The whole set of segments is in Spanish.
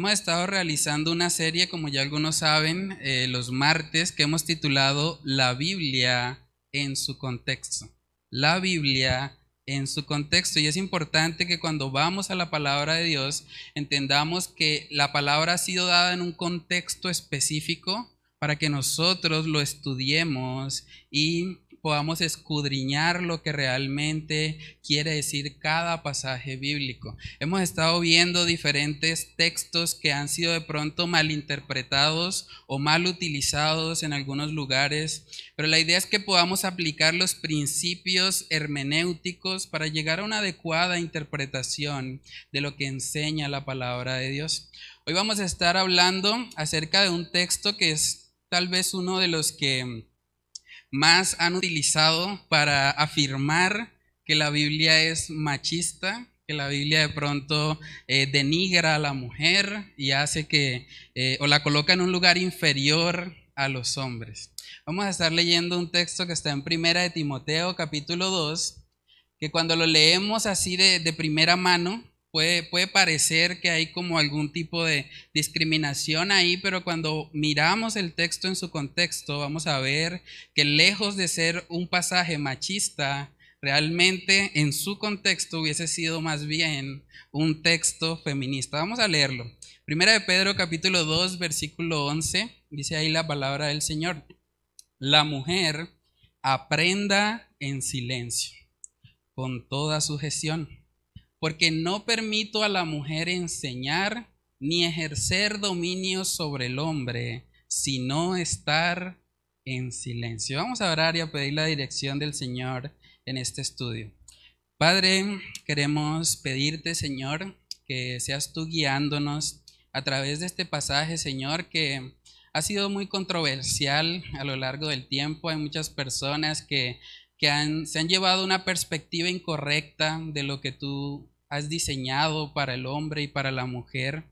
Hemos estado realizando una serie, como ya algunos saben, eh, los martes, que hemos titulado La Biblia en su contexto. La Biblia en su contexto. Y es importante que cuando vamos a la palabra de Dios, entendamos que la palabra ha sido dada en un contexto específico para que nosotros lo estudiemos y podamos escudriñar lo que realmente quiere decir cada pasaje bíblico. Hemos estado viendo diferentes textos que han sido de pronto malinterpretados o mal utilizados en algunos lugares, pero la idea es que podamos aplicar los principios hermenéuticos para llegar a una adecuada interpretación de lo que enseña la palabra de Dios. Hoy vamos a estar hablando acerca de un texto que es tal vez uno de los que más han utilizado para afirmar que la Biblia es machista, que la Biblia de pronto eh, denigra a la mujer y hace que, eh, o la coloca en un lugar inferior a los hombres. Vamos a estar leyendo un texto que está en Primera de Timoteo, capítulo 2, que cuando lo leemos así de primera mano, Puede, parecer que hay como algún tipo de discriminación ahí, pero cuando miramos el texto en su contexto, vamos a ver que lejos de ser un pasaje machista, realmente en su contexto hubiese sido más bien un texto feminista. Vamos a leerlo. Primera de Pedro capítulo 2, versículo 11, dice ahí la palabra del Señor. La mujer aprenda en silencio, con toda sujeción porque no permito a la mujer enseñar ni ejercer dominio sobre el hombre, sino estar en silencio. Vamos a orar y a pedir la dirección del Señor en este estudio. Padre, queremos pedirte, Señor, que seas tú guiándonos a través de este pasaje, Señor, que ha sido muy controversial a lo largo del tiempo. Hay muchas personas que, se han llevado una perspectiva incorrecta de lo que tú has diseñado para el hombre y para la mujer.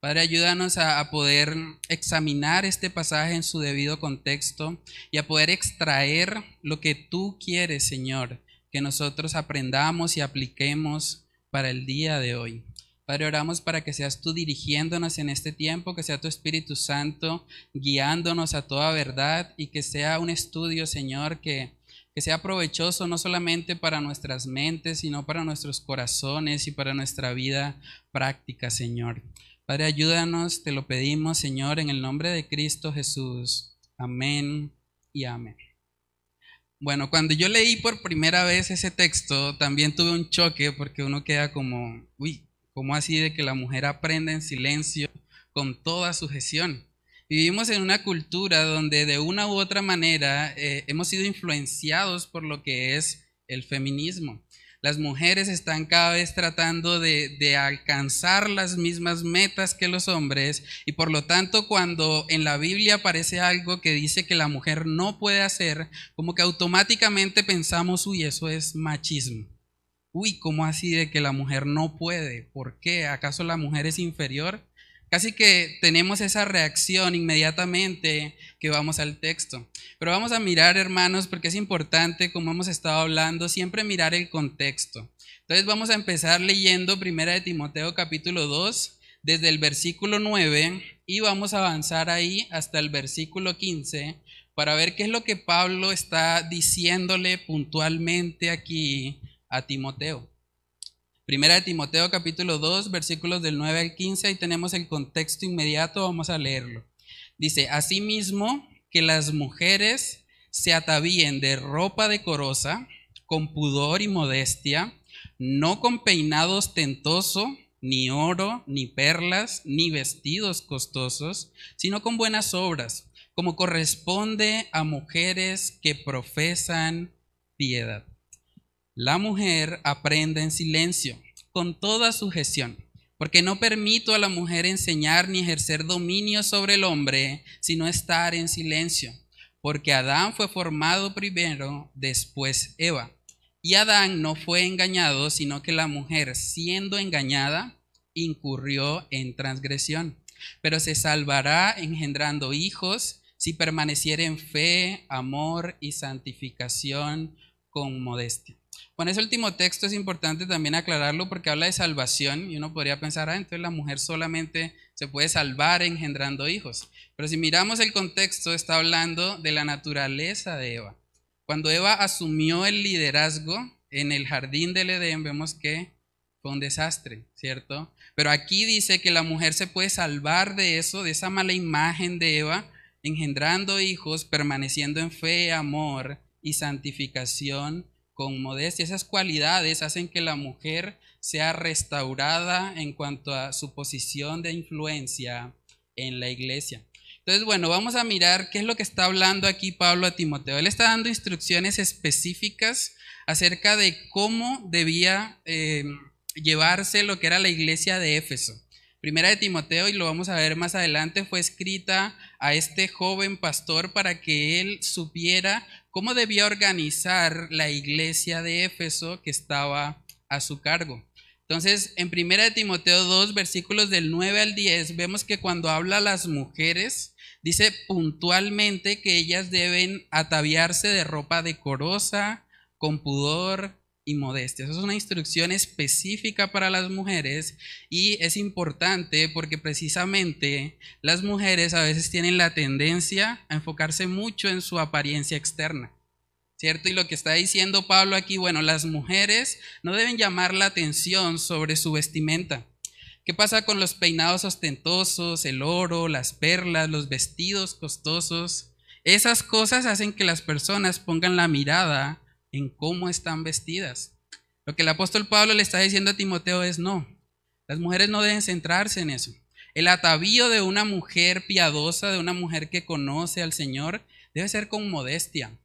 Padre, ayúdanos a, poder examinar este pasaje en su debido contexto y a poder extraer lo que tú quieres, Señor, que nosotros aprendamos y apliquemos para el día de hoy. Padre, oramos para que seas tú dirigiéndonos en este tiempo, que sea tu Espíritu Santo guiándonos a toda verdad y que sea un estudio, Señor, que que sea provechoso no solamente para nuestras mentes, sino para nuestros corazones y para nuestra vida práctica, Señor. Padre, ayúdanos, te lo pedimos, Señor, en el nombre de Cristo Jesús. Amén y amén. Bueno, cuando yo leí por primera vez ese texto, también tuve un choque porque uno queda como, uy, ¿cómo así de que la mujer aprenda en silencio con toda sujeción? Vivimos en una cultura donde de una u otra manera eh, hemos sido influenciados por lo que es el feminismo. Las mujeres están cada vez tratando de, de, alcanzar las mismas metas que los hombres y por lo tanto cuando en la Biblia aparece algo que dice que la mujer no puede hacer, como que automáticamente pensamos, uy, eso es machismo. Uy, ¿cómo así de que la mujer no puede? ¿Por qué? ¿Acaso la mujer es inferior? Casi que tenemos esa reacción inmediatamente que vamos al texto. Pero vamos a mirar, hermanos, porque es importante, como hemos estado hablando, siempre mirar el contexto. Entonces vamos a empezar leyendo Primera de Timoteo capítulo 2, desde el versículo 9, y vamos a avanzar ahí hasta el versículo 15 para ver qué es lo que Pablo está diciéndole puntualmente aquí a Timoteo. Primera de Timoteo capítulo 2, versículos del 9 al 15, ahí tenemos el contexto inmediato, vamos a leerlo. Dice, asimismo que las mujeres se atavíen de ropa decorosa, con pudor y modestia, no con peinado ostentoso, ni oro, ni perlas, ni vestidos costosos, sino con buenas obras, como corresponde a mujeres que profesan piedad. La mujer aprende en silencio, con toda sujeción, porque no permito a la mujer enseñar ni ejercer dominio sobre el hombre, sino estar en silencio, porque Adán fue formado primero, después Eva. Y Adán no fue engañado, sino que la mujer, siendo engañada, incurrió en transgresión, pero se salvará engendrando hijos si permaneciera en fe, amor y santificación con modestia. Con ese último texto es importante también aclararlo porque habla de salvación y uno podría pensar, ah, entonces la mujer solamente se puede salvar engendrando hijos. Pero si miramos el contexto, está hablando de la naturaleza de Eva. Cuando Eva asumió el liderazgo en el jardín del Edén, vemos que fue un desastre, ¿cierto? Pero aquí dice que la mujer se puede salvar de eso, de esa mala imagen de Eva, engendrando hijos, permaneciendo en fe, amor y santificación con modestia. Esas cualidades hacen que la mujer sea restaurada en cuanto a su posición de influencia en la iglesia. Entonces, bueno, vamos a mirar qué es lo que está hablando aquí Pablo a Timoteo. Él está dando instrucciones específicas acerca de cómo debía eh, llevarse lo que era la iglesia de Éfeso. Primera de Timoteo, y lo vamos a ver más adelante, fue escrita a este joven pastor para que él supiera cómo debía organizar la iglesia de Éfeso que estaba a su cargo. Entonces, en Primera de Timoteo 2, versículos del 9 al 10, vemos que cuando habla a las mujeres, dice puntualmente que ellas deben ataviarse de ropa decorosa, con pudor, y modestia. Esa es una instrucción específica para las mujeres y es importante porque precisamente las mujeres a veces tienen la tendencia a enfocarse mucho en su apariencia externa. ¿Cierto? Y lo que está diciendo Pablo aquí, bueno, las mujeres no deben llamar la atención sobre su vestimenta. ¿Qué pasa con los peinados ostentosos, el oro, las perlas, los vestidos costosos? Esas cosas hacen que las personas pongan la mirada en cómo están vestidas. Lo que el apóstol Pablo le está diciendo a Timoteo es no, las mujeres no deben centrarse en eso. El atavío de una mujer piadosa, de una mujer que conoce al Señor, debe ser con modestia,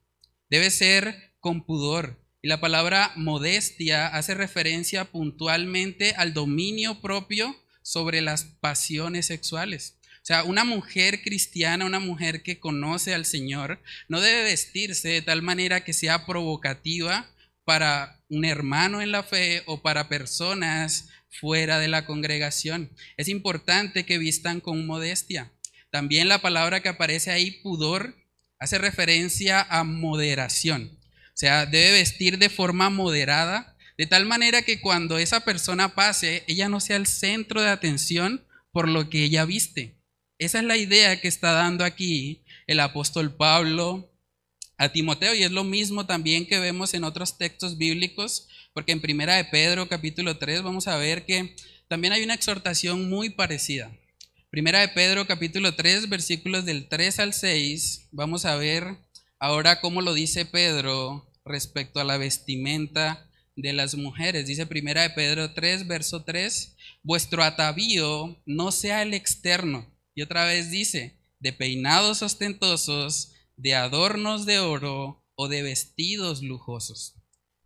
debe ser con pudor. Y la palabra modestia hace referencia puntualmente al dominio propio sobre las pasiones sexuales. Sea, una mujer cristiana, una mujer que conoce al Señor, no debe vestirse de tal manera que sea provocativa para un hermano en la fe o para personas fuera de la congregación. Es importante que vistan con modestia. También la palabra que aparece ahí, pudor, hace referencia a moderación. O sea, debe vestir de forma moderada, de tal manera que cuando esa persona pase, ella no sea el centro de atención por lo que ella viste. Esa es la idea que está dando aquí el apóstol Pablo a Timoteo y es lo mismo también que vemos en otros textos bíblicos, porque en Primera de Pedro capítulo 3 vamos a ver que también hay una exhortación muy parecida. Primera de Pedro capítulo 3 versículos del 3 al 6, vamos a ver ahora cómo lo dice Pedro respecto a la vestimenta de las mujeres. Dice Primera de Pedro 3 verso 3, vuestro atavío no sea el externo y otra vez dice, de peinados ostentosos, de adornos de oro o de vestidos lujosos,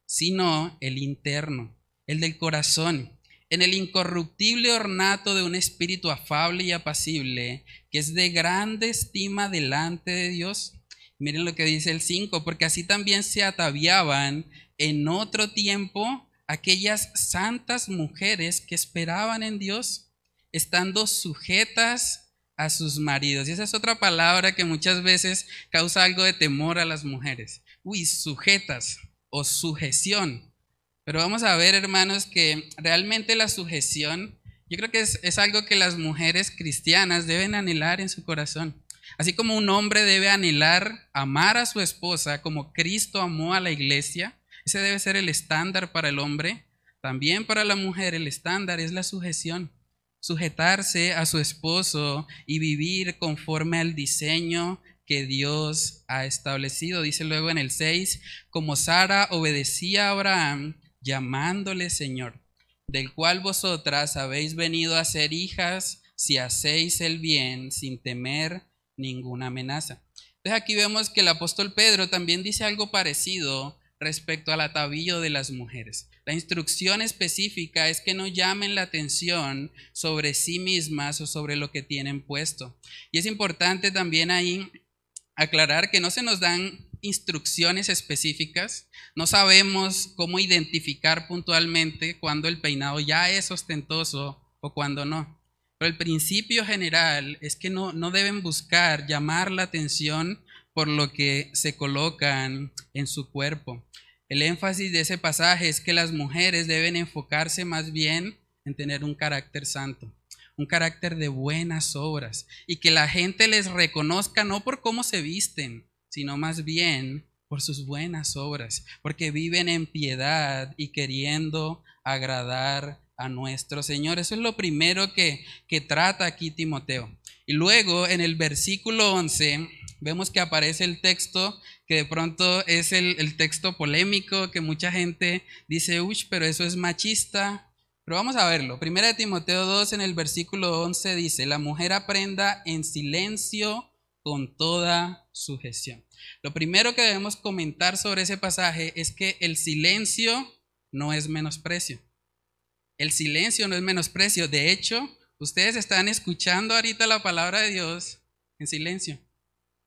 sino el interno, el del corazón, en el incorruptible ornato de un espíritu afable y apacible, que es de grande estima delante de Dios. Miren lo que dice el 5, porque así también se ataviaban en otro tiempo aquellas santas mujeres que esperaban en Dios, estando sujetas a sus maridos. Y esa es otra palabra que muchas veces causa algo de temor a las mujeres. Uy, sujetas o sujeción. Pero vamos a ver, hermanos, que realmente la sujeción, yo creo que es, es algo que las mujeres cristianas deben anhelar en su corazón. Así como un hombre debe anhelar amar a su esposa como Cristo amó a la iglesia, ese debe ser el estándar para el hombre. También para la mujer el estándar es la sujeción sujetarse a su esposo y vivir conforme al diseño que Dios ha establecido. Dice luego en el 6, como Sara obedecía a Abraham llamándole Señor, del cual vosotras habéis venido a ser hijas si hacéis el bien sin temer ninguna amenaza. Entonces aquí vemos que el apóstol Pedro también dice algo parecido respecto al atavío de las mujeres. La instrucción específica es que no llamen la atención sobre sí mismas o sobre lo que tienen puesto. Y es importante también ahí aclarar que no se nos dan instrucciones específicas, no sabemos cómo identificar puntualmente cuando el peinado ya es ostentoso o cuando no. Pero el principio general es que no, no deben buscar llamar la atención por lo que se colocan en su cuerpo. El énfasis de ese pasaje es que las mujeres deben enfocarse más bien en tener un carácter santo, un carácter de buenas obras, y que la gente les reconozca no por cómo se visten, sino más bien por sus buenas obras, porque viven en piedad y queriendo agradar a nuestro Señor. Eso es lo primero que, que trata aquí Timoteo. Y luego en el versículo 11 vemos que aparece el texto que de pronto es el, texto polémico que mucha gente dice, uy, pero eso es machista. Pero vamos a verlo. Primera de Timoteo 2 en el versículo 11 dice, la mujer aprenda en silencio con toda sujeción. Lo primero que debemos comentar sobre ese pasaje es que el silencio no es menosprecio. El silencio no es menosprecio. De hecho, ustedes están escuchando ahorita la palabra de Dios en silencio.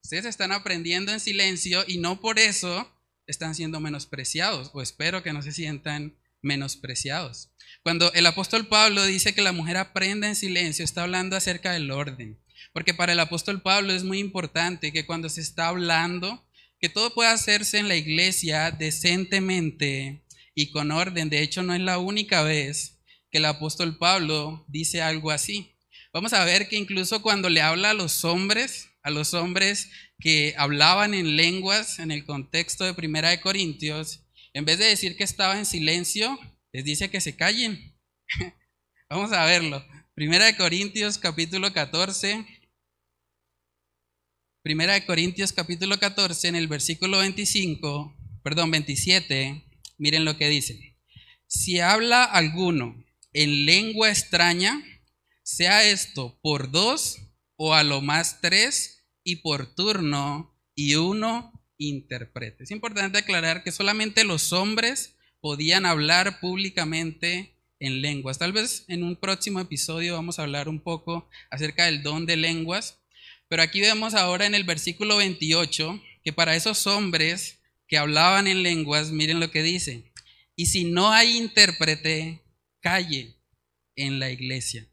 Ustedes están aprendiendo en silencio y no por eso están siendo menospreciados, o espero que no se sientan menospreciados. Cuando el apóstol Pablo dice que la mujer aprenda en silencio, está hablando acerca del orden. Porque para el apóstol Pablo es muy importante que cuando se está hablando, que todo pueda hacerse en la iglesia decentemente y con orden. De hecho, no es la única vez que el apóstol Pablo dice algo así. Vamos a ver que incluso cuando le habla a los hombres, a los hombres que hablaban en lenguas en el contexto de Primera de Corintios, en vez de decir que estaba en silencio, les dice que se callen. Vamos a verlo. Primera de Corintios capítulo 14. Primera de Corintios capítulo 14 en el versículo 25, perdón, 27, miren lo que dice. Si habla alguno en lengua extraña, sea esto por dos o a lo más tres y por turno y uno interprete. Es importante aclarar que solamente los hombres podían hablar públicamente en lenguas. Tal vez en un próximo episodio vamos a hablar un poco acerca del don de lenguas, pero aquí vemos ahora en el versículo 28 que para esos hombres que hablaban en lenguas, miren lo que dice, y si no hay intérprete, calle en la iglesia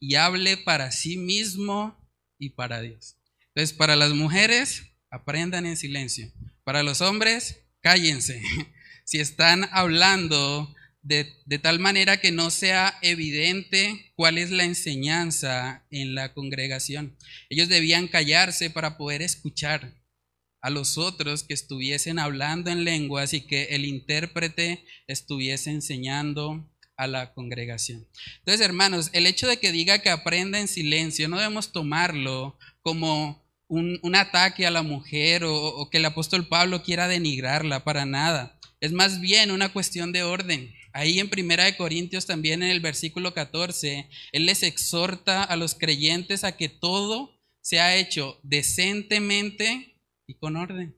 y hable para sí mismo y para Dios. Entonces, para las mujeres, aprendan en silencio. Para los hombres, cállense. Si están hablando de, de, tal manera que no sea evidente cuál es la enseñanza en la congregación. Ellos debían callarse para poder escuchar a los otros que estuviesen hablando en lenguas y que el intérprete estuviese enseñando a la congregación. Entonces, hermanos, el hecho de que diga que aprenda en silencio, no debemos tomarlo como un, ataque a la mujer o, o que el apóstol Pablo quiera denigrarla, para nada. Es más bien una cuestión de orden. Ahí en Primera de Corintios también en el versículo 14, él les exhorta a los creyentes a que todo sea hecho decentemente y con orden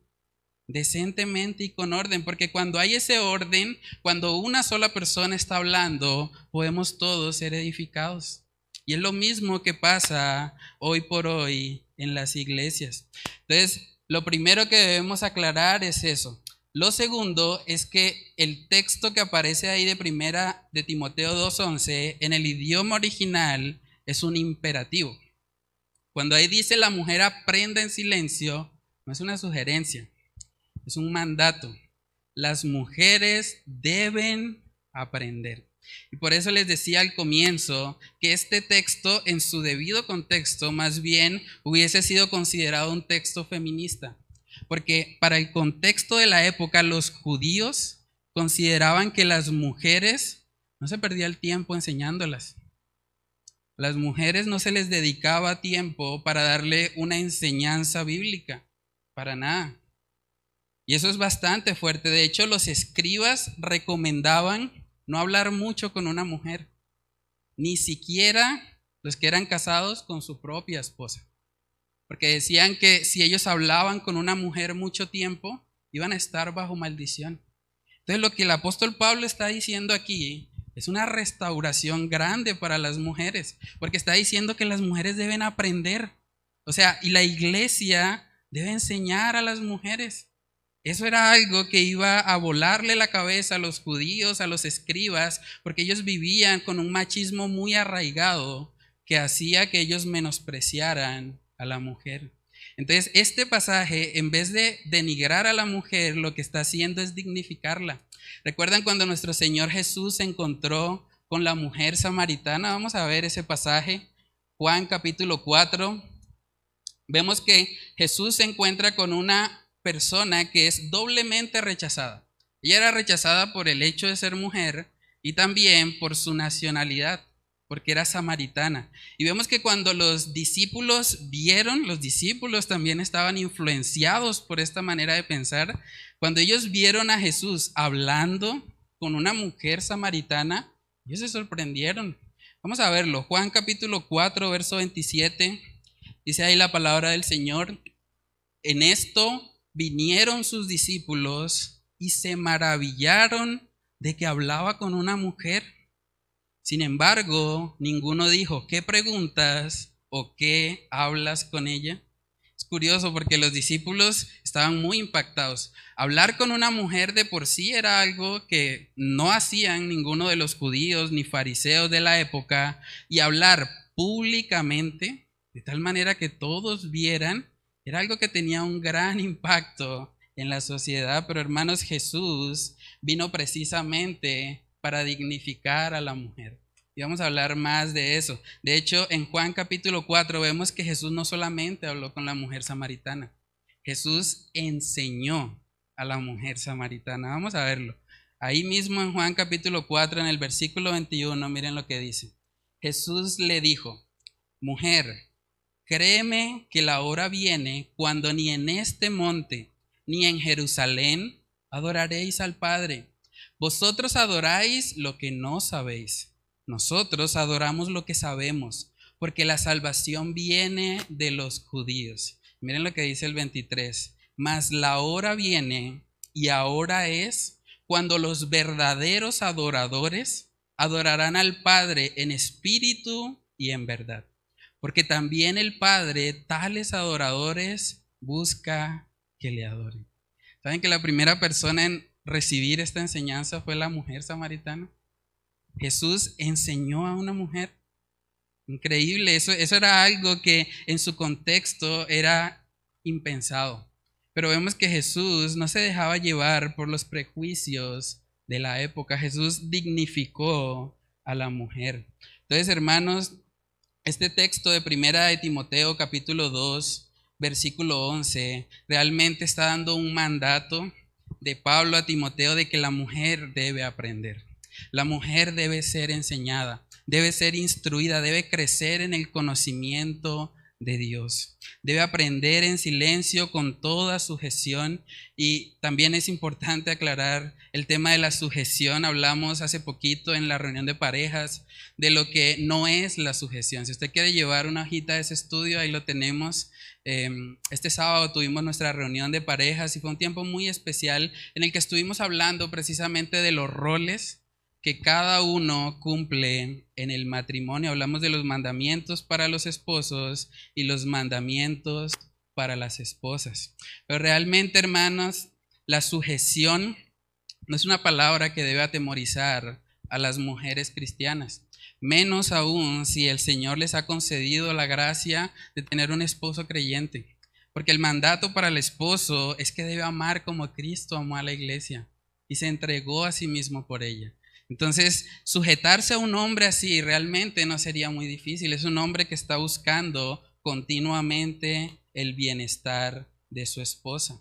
decentemente y con orden, porque cuando hay ese orden, cuando una sola persona está hablando, podemos todos ser edificados. Y es lo mismo que pasa hoy por hoy en las iglesias. Entonces, lo primero que debemos aclarar es eso. Lo segundo es que el texto que aparece ahí de primera de Timoteo 2.11 en el idioma original es un imperativo. Cuando ahí dice la mujer aprenda en silencio, no es una sugerencia, es un mandato. Las mujeres deben aprender. Y por eso les decía al comienzo que este texto en su debido contexto más bien hubiese sido considerado un texto feminista. Porque para el contexto de la época los judíos consideraban que las mujeres no se perdía el tiempo enseñándolas. Las mujeres no se les dedicaba tiempo para darle una enseñanza bíblica, para nada. Y eso es bastante fuerte. De hecho, los escribas recomendaban no hablar mucho con una mujer, ni siquiera los que eran casados con su propia esposa. Porque decían que si ellos hablaban con una mujer mucho tiempo, iban a estar bajo maldición. Entonces lo que el apóstol Pablo está diciendo aquí es una restauración grande para las mujeres, porque está diciendo que las mujeres deben aprender. O sea, y la iglesia debe enseñar a las mujeres. Eso era algo que iba a volarle la cabeza a los judíos, a los escribas, porque ellos vivían con un machismo muy arraigado que hacía que ellos menospreciaran a la mujer. Entonces, este pasaje, en vez de denigrar a la mujer, lo que está haciendo es dignificarla. ¿Recuerdan cuando nuestro Señor Jesús se encontró con la mujer samaritana? Vamos a ver ese pasaje. Juan capítulo 4. Vemos que Jesús se encuentra con una persona que es doblemente rechazada. Ella era rechazada por el hecho de ser mujer y también por su nacionalidad porque era samaritana. Y vemos que cuando los discípulos vieron, los discípulos también estaban influenciados por esta manera de pensar, cuando ellos vieron a Jesús hablando con una mujer samaritana, ellos se sorprendieron. Vamos a verlo. Juan capítulo 4, verso 27, dice ahí la palabra del Señor. En esto vinieron sus discípulos y se maravillaron de que hablaba con una mujer. Sin embargo, ninguno dijo, ¿qué preguntas o qué hablas con ella? Es curioso porque los discípulos estaban muy impactados. Hablar con una mujer de por sí era algo que no hacían ninguno de los judíos ni fariseos de la época y hablar públicamente, de tal manera que todos vieran, era algo que tenía un gran impacto en la sociedad. Pero hermanos, Jesús vino precisamente para dignificar a la mujer. Y vamos a hablar más de eso. De hecho, en Juan capítulo 4 vemos que Jesús no solamente habló con la mujer samaritana, Jesús enseñó a la mujer samaritana. Vamos a verlo. Ahí mismo en Juan capítulo 4, en el versículo 21, miren lo que dice. Jesús le dijo, mujer, créeme que la hora viene cuando ni en este monte ni en Jerusalén adoraréis al Padre. Vosotros adoráis lo que no sabéis. Nosotros adoramos lo que sabemos, porque la salvación viene de los judíos. Miren lo que dice el 23. Mas la hora viene y ahora es cuando los verdaderos adoradores adorarán al Padre en espíritu y en verdad. Porque también el Padre, tales adoradores, busca que le adoren. ¿Saben que la primera persona en recibir esta enseñanza fue la mujer samaritana. Jesús enseñó a una mujer. Increíble, eso, eso era algo que en su contexto era impensado. Pero vemos que Jesús no se dejaba llevar por los prejuicios de la época. Jesús dignificó a la mujer. Entonces, hermanos, este texto de Primera de Timoteo capítulo 2, versículo 11, realmente está dando un mandato de Pablo a Timoteo de que la mujer debe aprender. La mujer debe ser enseñada, debe ser instruida, debe crecer en el conocimiento de Dios. Debe aprender en silencio con toda sujeción y también es importante aclarar el tema de la sujeción. Hablamos hace poquito en la reunión de parejas de lo que no es la sujeción. Si usted quiere llevar una hojita de ese estudio, ahí lo tenemos. Em, este sábado tuvimos nuestra reunión de parejas y fue un tiempo muy especial en el que estuvimos hablando precisamente de los roles que cada uno cumple en el matrimonio. Hablamos de los mandamientos para los esposos y los mandamientos para las esposas. Pero realmente, hermanos, la sujeción no es una palabra que debe atemorizar a las mujeres cristianas. Menos aún si el Señor les ha concedido la gracia de tener un esposo creyente. Porque el mandato para el esposo es que debe amar como Cristo amó a la iglesia y se entregó a sí mismo por ella. Entonces, sujetarse a un hombre así realmente no sería muy difícil. Es un hombre que está buscando continuamente el bienestar de su esposa.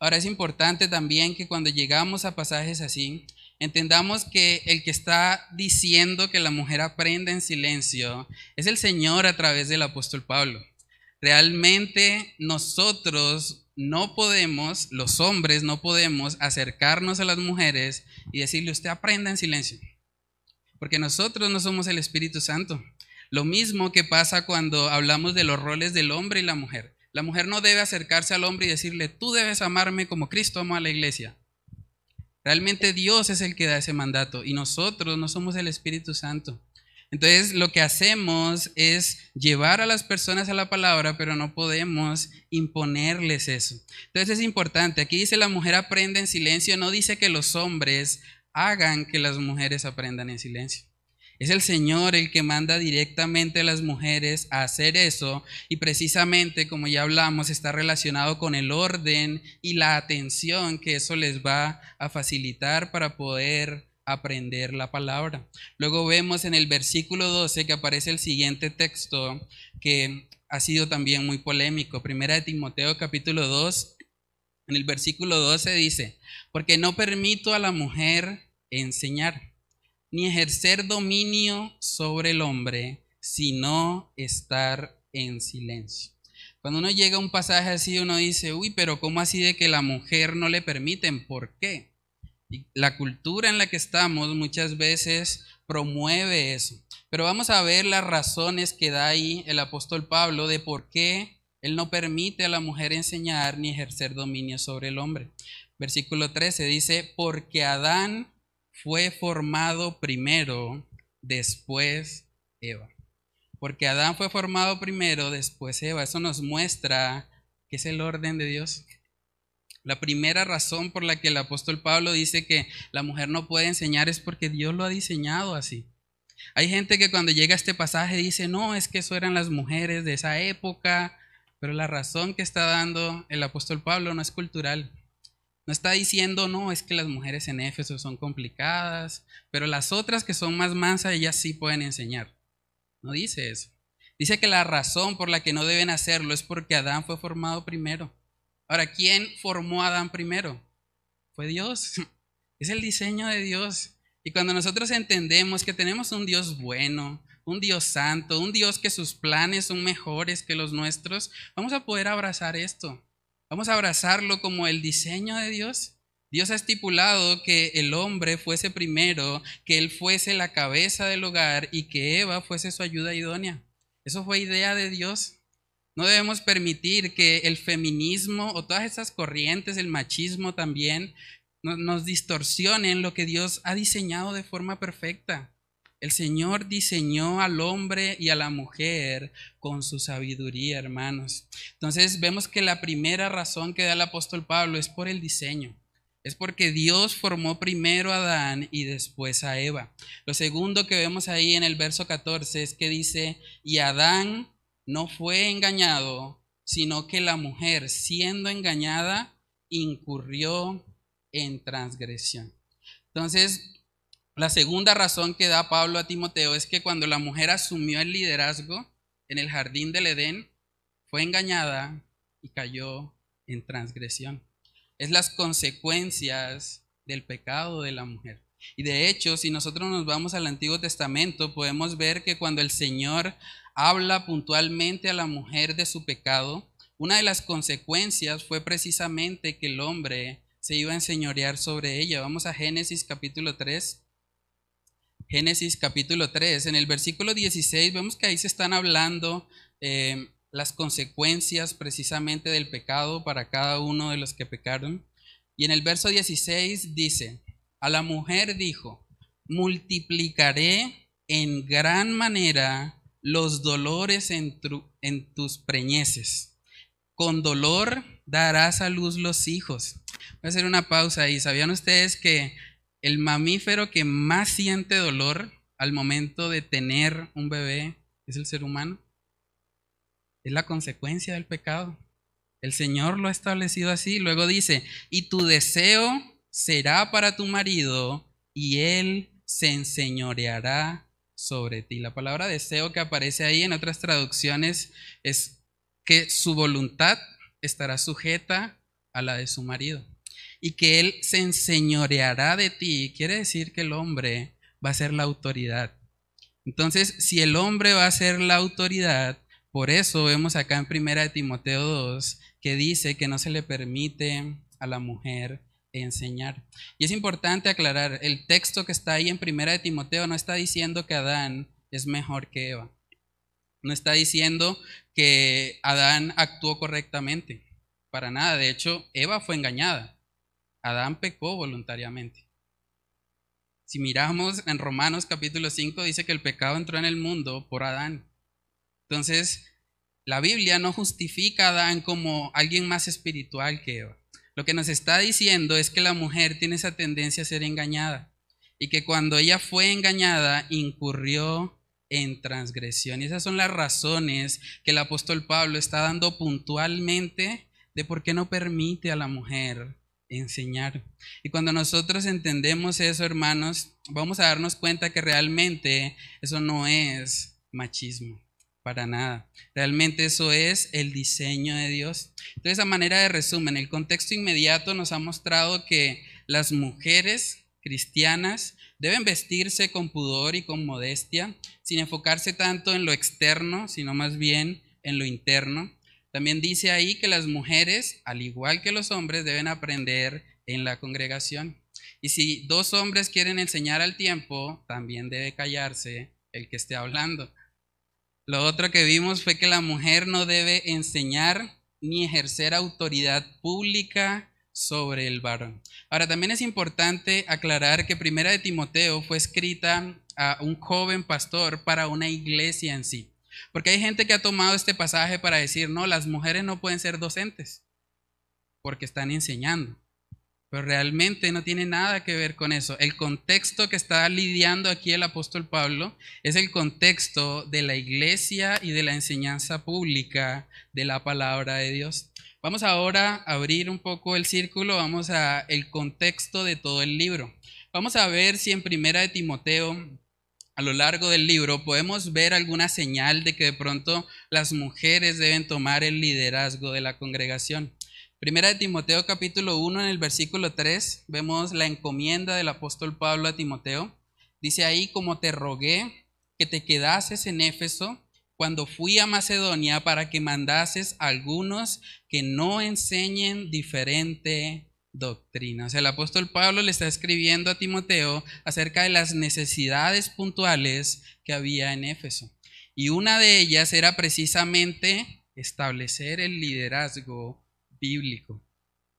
Ahora es importante también que cuando llegamos a pasajes así, entendamos que el que está diciendo que la mujer aprenda en silencio es el Señor a través del apóstol Pablo. Realmente nosotros no podemos, los hombres no podemos acercarnos a las mujeres y decirle, usted aprenda en silencio. Porque nosotros no somos el Espíritu Santo. Lo mismo que pasa cuando hablamos de los roles del hombre y la mujer. La mujer no debe acercarse al hombre y decirle, tú debes amarme como Cristo amó a la iglesia. Realmente Dios es el que da ese mandato y nosotros no somos el Espíritu Santo. Entonces lo que hacemos es llevar a las personas a la palabra, pero no podemos imponerles eso. Entonces es importante, aquí dice la mujer aprende en silencio, no dice que los hombres hagan que las mujeres aprendan en silencio. Es el Señor el que manda directamente a las mujeres a hacer eso y precisamente, como ya hablamos, está relacionado con el orden y la atención que eso les va a facilitar para poder aprender la palabra. Luego vemos en el versículo 12 que aparece el siguiente texto que ha sido también muy polémico. Primera de Timoteo capítulo 2, en el versículo 12 dice, porque no permito a la mujer enseñar ni ejercer dominio sobre el hombre, sino estar en silencio. Cuando uno llega a un pasaje así, uno dice, uy, pero ¿cómo así de que la mujer no le permiten? ¿Por qué? La cultura en la que estamos muchas veces promueve eso. Pero vamos a ver las razones que da ahí el apóstol Pablo de por qué él no permite a la mujer enseñar ni ejercer dominio sobre el hombre. Versículo 13 dice, porque Adán fue formado primero, después Eva. Porque Adán fue formado primero, después Eva. Eso nos muestra que es el orden de Dios. La primera razón por la que el apóstol Pablo dice que la mujer no puede enseñar es porque Dios lo ha diseñado así. Hay gente que cuando llega a este pasaje dice, no, es que eso eran las mujeres de esa época, pero la razón que está dando el apóstol Pablo no es cultural. No está diciendo, no, es que las mujeres en Éfeso son complicadas, pero las otras que son más mansas, ellas sí pueden enseñar. No dice eso. Dice que la razón por la que no deben hacerlo es porque Adán fue formado primero. Ahora, ¿quién formó a Adán primero? Fue Dios. Es el diseño de Dios. Y cuando nosotros entendemos que tenemos un Dios bueno, un Dios santo, un Dios que sus planes son mejores que los nuestros, vamos a poder abrazar esto. Vamos a abrazarlo como el diseño de Dios. Dios ha estipulado que el hombre fuese primero, que él fuese la cabeza del hogar y que Eva fuese su ayuda idónea. Eso fue idea de Dios. No debemos permitir que el feminismo o todas esas corrientes, el machismo también, nos distorsionen lo que Dios ha diseñado de forma perfecta. El Señor diseñó al hombre y a la mujer con su sabiduría, hermanos. Entonces vemos que la primera razón que da el apóstol Pablo es por el diseño. Es porque Dios formó primero a Adán y después a Eva. Lo segundo que vemos ahí en el verso 14 es que dice, y Adán no fue engañado, sino que la mujer, siendo engañada, incurrió en transgresión. Entonces, la segunda razón que da Pablo a Timoteo es que cuando la mujer asumió el liderazgo en el jardín del Edén, fue engañada y cayó en transgresión. Es las consecuencias del pecado de la mujer. Y de hecho, si nosotros nos vamos al Antiguo Testamento, podemos ver que cuando el Señor habla puntualmente a la mujer de su pecado, una de las consecuencias fue precisamente que el hombre se iba a enseñorear sobre ella. Vamos a Génesis capítulo 3. Génesis capítulo 3, en el versículo 16 vemos que ahí se están hablando eh, las consecuencias precisamente del pecado para cada uno de los que pecaron. Y en el verso 16 dice, a la mujer dijo, multiplicaré en gran manera los dolores en, en tus preñeces. Con dolor darás a luz los hijos. Voy a hacer una pausa ahí. ¿Sabían ustedes que el mamífero que más siente dolor al momento de tener un bebé es el ser humano. Es la consecuencia del pecado. El Señor lo ha establecido así. Luego dice, y tu deseo será para tu marido y él se enseñoreará sobre ti. La palabra deseo que aparece ahí en otras traducciones es que su voluntad estará sujeta a la de su marido y que Él se enseñoreará de ti, quiere decir que el hombre va a ser la autoridad. Entonces, si el hombre va a ser la autoridad, por eso vemos acá en primera de Timoteo 2 que dice que no se le permite a la mujer enseñar. Y es importante aclarar, el texto que está ahí en primera de Timoteo no está diciendo que Adán es mejor que Eva. No está diciendo que Adán actuó correctamente. Para nada. De hecho, Eva fue engañada. Adán pecó voluntariamente. Si miramos en Romanos capítulo 5, dice que el pecado entró en el mundo por Adán. Entonces, la Biblia no justifica a Adán como alguien más espiritual que Eva. Lo que nos está diciendo es que la mujer tiene esa tendencia a ser engañada. y que cuando ella fue engañada incurrió en transgresión. Y esas son las razones que el apóstol Pablo está dando puntualmente de por qué no permite a la mujer enseñar. Y cuando nosotros entendemos eso, hermanos, vamos a darnos cuenta que realmente eso no es machismo, para nada. Realmente eso es el diseño de Dios. Entonces, a manera de resumen, el contexto inmediato nos ha mostrado que las mujeres cristianas deben vestirse con pudor y con modestia, sin enfocarse tanto en lo externo, sino más bien en lo interno. También dice ahí que las mujeres, al igual que los hombres, deben aprender en la congregación. Y si dos hombres quieren enseñar al tiempo, también debe callarse el que esté hablando. Lo otro que vimos fue que la mujer no debe enseñar ni ejercer autoridad pública sobre el varón. Ahora, también es importante aclarar que Primera de Timoteo fue escrita a un joven pastor para una iglesia en sí. Porque hay gente que ha tomado este pasaje para decir, no, las mujeres no pueden ser docentes porque están enseñando. Pero realmente no tiene nada que ver con eso. El contexto que está lidiando aquí el apóstol Pablo es el contexto de la iglesia y de la enseñanza pública de la palabra de Dios. Vamos ahora a abrir un poco el círculo, vamos a el contexto de todo el libro. Vamos a ver si en Primera de Timoteo a lo largo del libro podemos ver alguna señal de que de pronto las mujeres deben tomar el liderazgo de la congregación. Primera de Timoteo capítulo 1 en el versículo 3 vemos la encomienda del apóstol Pablo a Timoteo. Dice ahí, como te rogué que te quedases en Éfeso cuando fui a Macedonia para que mandases a algunos que no enseñen diferente doctrinas. el apóstol Pablo le está escribiendo a Timoteo acerca de las necesidades puntuales que había en Éfeso. Y una de ellas era precisamente establecer el liderazgo bíblico.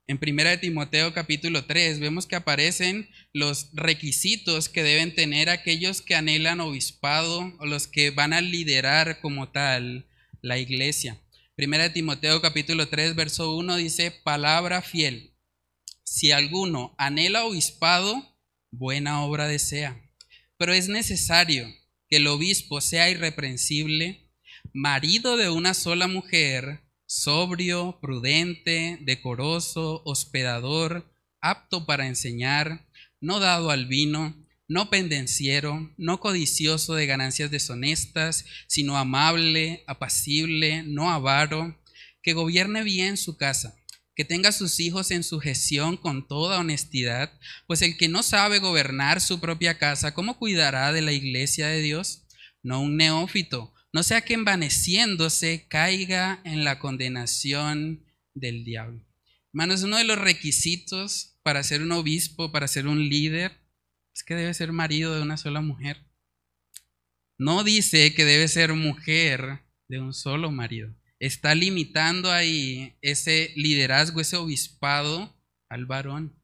En 1 Timoteo capítulo 3 vemos que aparecen los requisitos que deben tener aquellos que anhelan obispado o los que van a liderar como tal la iglesia. 1 Timoteo capítulo 3 verso 1 dice, palabra fiel si alguno anhela obispado, buena obra desea. Pero es necesario que el obispo sea irreprensible, marido de una sola mujer, sobrio, prudente, decoroso, hospedador, apto para enseñar, no dado al vino, no pendenciero, no codicioso de ganancias deshonestas, sino amable, apacible, no avaro, que gobierne bien su casa que tenga sus hijos en sujeción con toda honestidad, pues el que no sabe gobernar su propia casa, ¿cómo cuidará de la iglesia de Dios? No un neófito, no sea que envaneciéndose caiga en la condenación del diablo. Hermanos, uno de los requisitos para ser un obispo, para ser un líder, es que debe ser marido de una sola mujer. No dice que debe ser mujer de un solo marido está limitando ahí ese liderazgo, ese obispado al varón.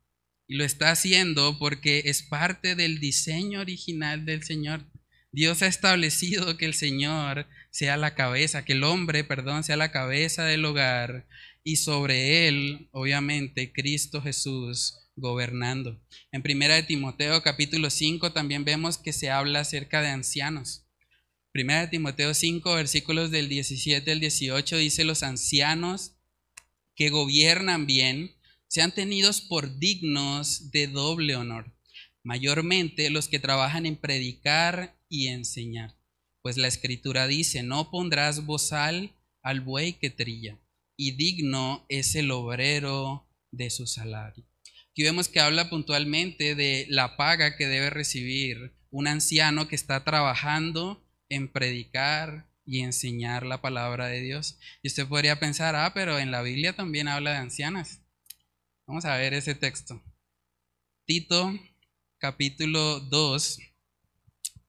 Y lo está haciendo porque es parte del diseño original del Señor. Dios ha establecido que el Señor sea la cabeza, que el hombre, perdón, sea la cabeza del hogar y sobre él, obviamente, Cristo Jesús gobernando. En primera de Timoteo capítulo 5 también vemos que se habla acerca de ancianos. Primera de Timoteo 5, versículos del 17 al 18 dice, los ancianos que gobiernan bien sean tenidos por dignos de doble honor, mayormente los que trabajan en predicar y enseñar. Pues la escritura dice, no pondrás bozal al buey que trilla, y digno es el obrero de su salario. Aquí vemos que habla puntualmente de la paga que debe recibir un anciano que está trabajando en predicar y enseñar la palabra de Dios. Y usted podría pensar, ah, pero en la Biblia también habla de ancianas. Vamos a ver ese texto. Tito, capítulo 2.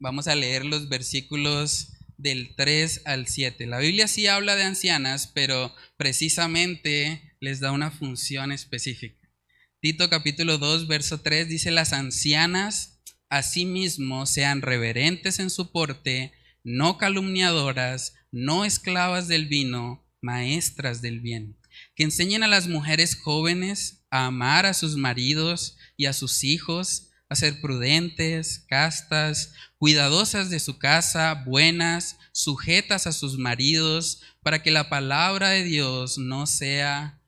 Vamos a leer los versículos del 3 al 7. La Biblia sí habla de ancianas, pero precisamente les da una función específica. Tito capítulo 2, verso 3 dice, las ancianas asimismo sean reverentes en su porte, no calumniadoras, no esclavas del vino, maestras del bien, que enseñen a las mujeres jóvenes a amar a sus maridos y a sus hijos, a ser prudentes, castas, cuidadosas de su casa, buenas, sujetas a sus maridos, para que la palabra de Dios no sea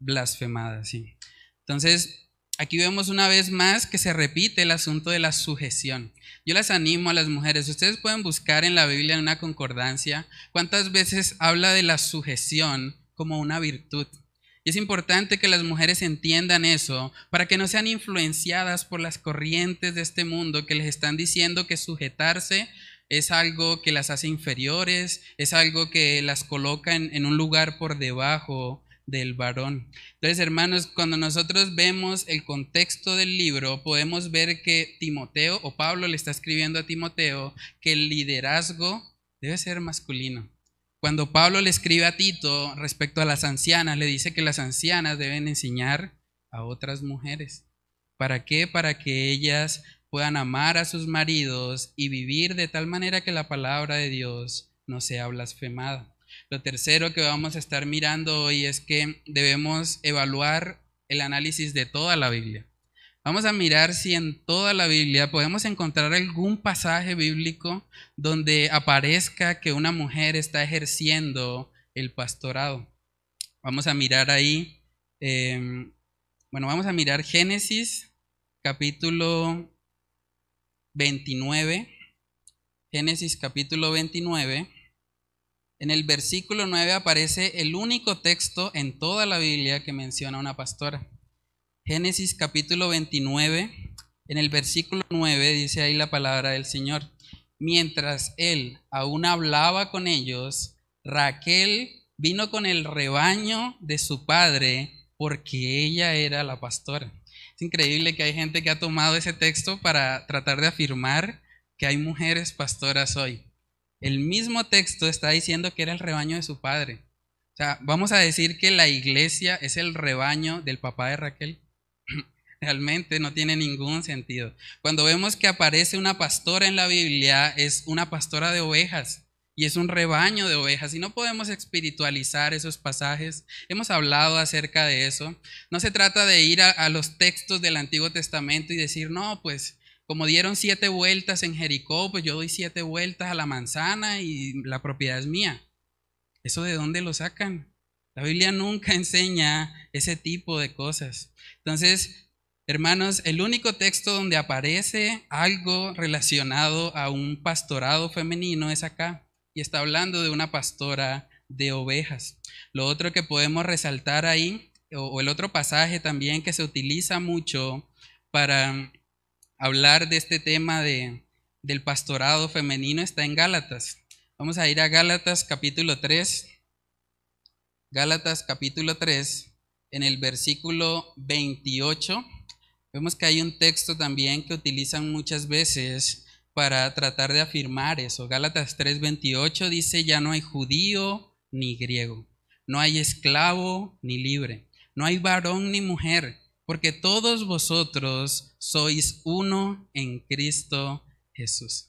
blasfemada. ¿sí? Entonces, aquí vemos una vez más que se repite el asunto de la sujeción. Yo las animo a las mujeres, ustedes pueden buscar en la Biblia una concordancia cuántas veces habla de la sujeción como una virtud. Y es importante que las mujeres entiendan eso para que no sean influenciadas por las corrientes de este mundo que les están diciendo que sujetarse es algo que las hace inferiores, es algo que las coloca en, un lugar por debajo del varón. Entonces, hermanos, cuando nosotros vemos el contexto del libro, podemos ver que Timoteo o Pablo le está escribiendo a Timoteo que el liderazgo debe ser masculino. Cuando Pablo le escribe a Tito respecto a las ancianas, le dice que las ancianas deben enseñar a otras mujeres. ¿Para qué? Para que ellas puedan amar a sus maridos y vivir de tal manera que la palabra de Dios no sea blasfemada. Lo tercero que vamos a estar mirando hoy es que debemos evaluar el análisis de toda la Biblia. Vamos a mirar si en toda la Biblia podemos encontrar algún pasaje bíblico donde aparezca que una mujer está ejerciendo el pastorado. Vamos a mirar ahí, em, bueno, vamos a mirar Génesis capítulo 29. Génesis capítulo 29. En el versículo 9 aparece el único texto en toda la Biblia que menciona una pastora. Génesis capítulo 29, en el versículo 9 dice ahí la palabra del Señor. Mientras él aún hablaba con ellos, Raquel vino con el rebaño de su padre porque ella era la pastora. Es increíble que hay gente que ha tomado ese texto para tratar de afirmar que hay mujeres pastoras hoy. El mismo texto está diciendo que era el rebaño de su padre. O sea, vamos a decir que la iglesia es el rebaño del papá de Raquel. Realmente no tiene ningún sentido. Cuando vemos que aparece una pastora en la Biblia, es una pastora de ovejas y es un rebaño de ovejas y no podemos espiritualizar esos pasajes. Hemos hablado acerca de eso. No se trata de ir a, los textos del Antiguo Testamento y decir, no, pues como dieron siete vueltas en Jericó, pues yo doy siete vueltas a la manzana y la propiedad es mía. ¿Eso de dónde lo sacan? La Biblia nunca enseña ese tipo de cosas. Entonces, hermanos, el único texto donde aparece algo relacionado a un pastorado femenino es acá. Y está hablando de una pastora de ovejas. Lo otro que podemos resaltar ahí, o, el otro pasaje también que se utiliza mucho para hablar de este tema de, del pastorado femenino, está en Gálatas. Vamos a ir a Gálatas capítulo 3. Gálatas capítulo 3, en el versículo 28, vemos que hay un texto también que utilizan muchas veces para tratar de afirmar eso. Gálatas 3:28 dice, ya no hay judío ni griego, no hay esclavo ni libre, no hay varón ni mujer, porque todos vosotros sois uno en Cristo Jesús.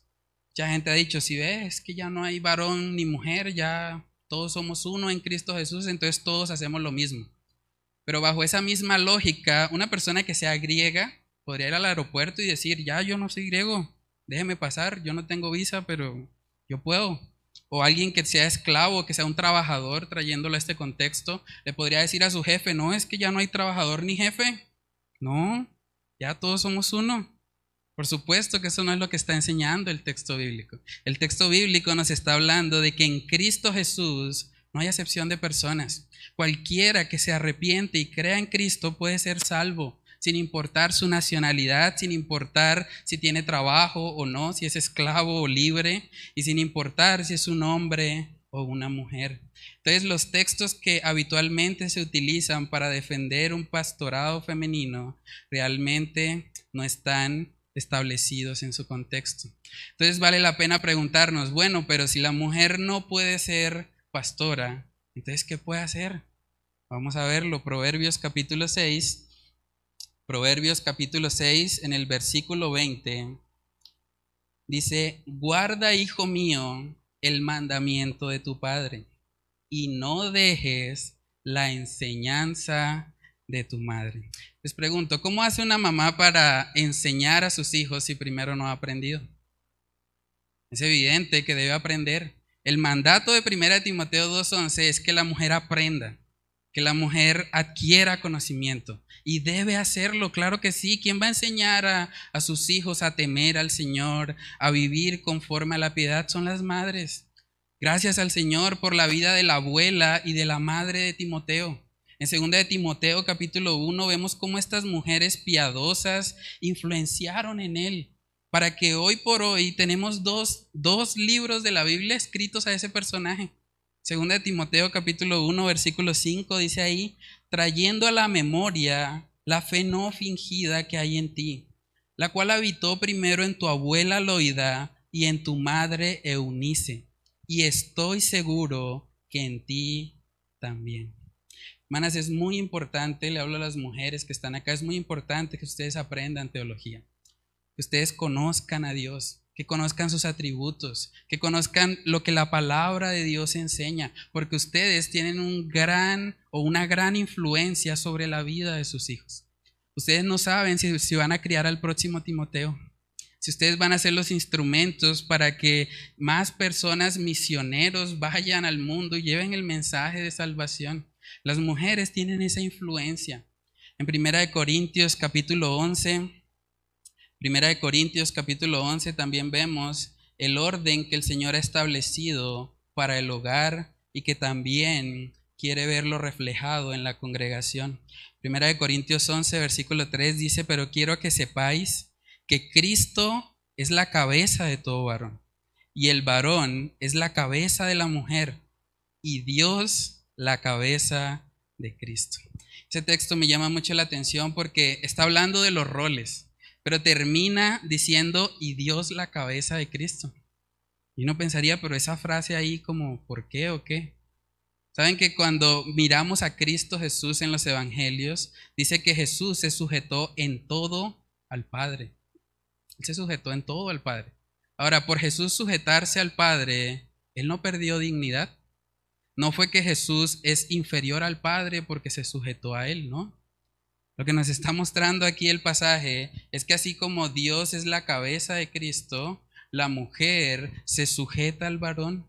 Mucha gente ha dicho, si ves que ya no hay varón ni mujer, ya todos somos uno en Cristo Jesús, entonces todos hacemos lo mismo. Pero bajo esa misma lógica, una persona que sea griega podría ir al aeropuerto y decir, ya yo no soy griego, déjeme pasar, yo no tengo visa, pero yo puedo. O alguien que sea esclavo, que sea un trabajador, trayéndolo a este contexto, le podría decir a su jefe, no, es que ya no hay trabajador ni jefe. No, ya todos somos uno. Por supuesto que eso no es lo que está enseñando el texto bíblico. El texto bíblico nos está hablando de que en Cristo Jesús no hay excepción de personas. Cualquiera que se arrepiente y crea en Cristo puede ser salvo, sin importar su nacionalidad, sin importar si tiene trabajo o no, si es esclavo o libre, y sin importar si es un hombre o una mujer. Entonces los textos que habitualmente se utilizan para defender un pastorado femenino realmente no están establecidos en su contexto. Entonces vale la pena preguntarnos, bueno, pero si la mujer no puede ser pastora, entonces ¿qué puede hacer? Vamos a verlo, Proverbios capítulo 6, Proverbios capítulo 6 en el versículo 20, dice, guarda, hijo mío, el mandamiento de tu padre y no dejes la enseñanza de tu madre. Les pregunto, ¿cómo hace una mamá para enseñar a sus hijos si primero no ha aprendido? Es evidente que debe aprender. El mandato de 1 Timoteo 2.11 es que la mujer aprenda, que la mujer adquiera conocimiento. Y debe hacerlo, claro que sí. ¿Quién va a enseñar a, sus hijos a temer al Señor, a vivir conforme a la piedad? Son las madres. Gracias al Señor por la vida de la abuela y de la madre de Timoteo. En 2 de Timoteo capítulo 1 vemos cómo estas mujeres piadosas influenciaron en él para que hoy por hoy tenemos dos, dos libros de la Biblia escritos a ese personaje. Segunda de Timoteo capítulo 1 versículo 5 dice ahí, trayendo a la memoria la fe no fingida que hay en ti, la cual habitó primero en tu abuela Loida y en tu madre Eunice, y estoy seguro que en ti también. Hermanas, es muy importante, le hablo a las mujeres que están acá, es muy importante que ustedes aprendan teología, que ustedes conozcan a Dios, que conozcan sus atributos, que conozcan lo que la palabra de Dios enseña, porque ustedes tienen un gran o una gran influencia sobre la vida de sus hijos. Ustedes no saben si, si van a criar al próximo Timoteo, si ustedes van a ser los instrumentos para que más personas misioneros vayan al mundo y lleven el mensaje de salvación. Las mujeres tienen esa influencia. En Primera de Corintios capítulo 11, Primera de Corintios capítulo 11 también vemos el orden que el Señor ha establecido para el hogar y que también quiere verlo reflejado en la congregación. Primera de Corintios 11, versículo 3 dice, pero quiero que sepáis que Cristo es la cabeza de todo varón y el varón es la cabeza de la mujer y Dios la cabeza de Cristo. Ese texto me llama mucho la atención porque está hablando de los roles, pero termina diciendo, y Dios la cabeza de Cristo. Y uno pensaría, pero esa frase ahí como, ¿por qué o qué? Saben que cuando miramos a Cristo Jesús en los evangelios, dice que Jesús se sujetó en todo al Padre. Él se sujetó en todo al Padre. Ahora, por Jesús sujetarse al Padre, Él no perdió dignidad. No fue que Jesús es inferior al Padre porque se sujetó a Él, ¿no? Lo que nos está mostrando aquí el pasaje es que así como Dios es la cabeza de Cristo, la mujer se sujeta al varón,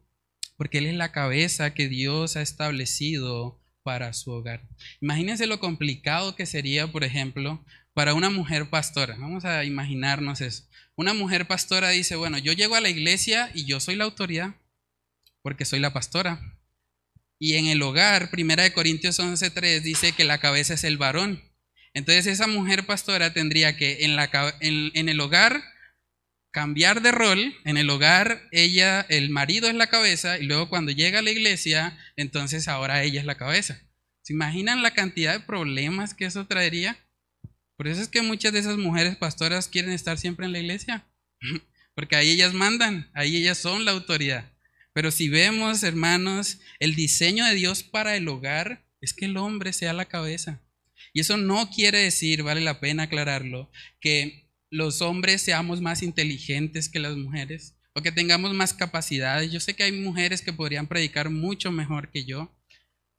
porque Él es la cabeza que Dios ha establecido para su hogar. Imagínense lo complicado que sería, por ejemplo, para una mujer pastora. Vamos a imaginarnos eso. Una mujer pastora dice, bueno, yo llego a la iglesia y yo soy la autoridad, porque soy la pastora. Y en el hogar, Primera de Corintios 11:3 dice que la cabeza es el varón. Entonces esa mujer pastora tendría que en, el hogar cambiar de rol. En el hogar ella, el marido es la cabeza y luego cuando llega a la iglesia, entonces ahora ella es la cabeza. ¿Se imaginan la cantidad de problemas que eso traería? Por eso es que muchas de esas mujeres pastoras quieren estar siempre en la iglesia. Porque ahí ellas mandan, ahí ellas son la autoridad. Pero si vemos, hermanos, el diseño de Dios para el hogar es que el hombre sea la cabeza. Y eso no quiere decir, vale la pena aclararlo, que los hombres seamos más inteligentes que las mujeres o que tengamos más capacidades. Yo sé que hay mujeres que podrían predicar mucho mejor que yo,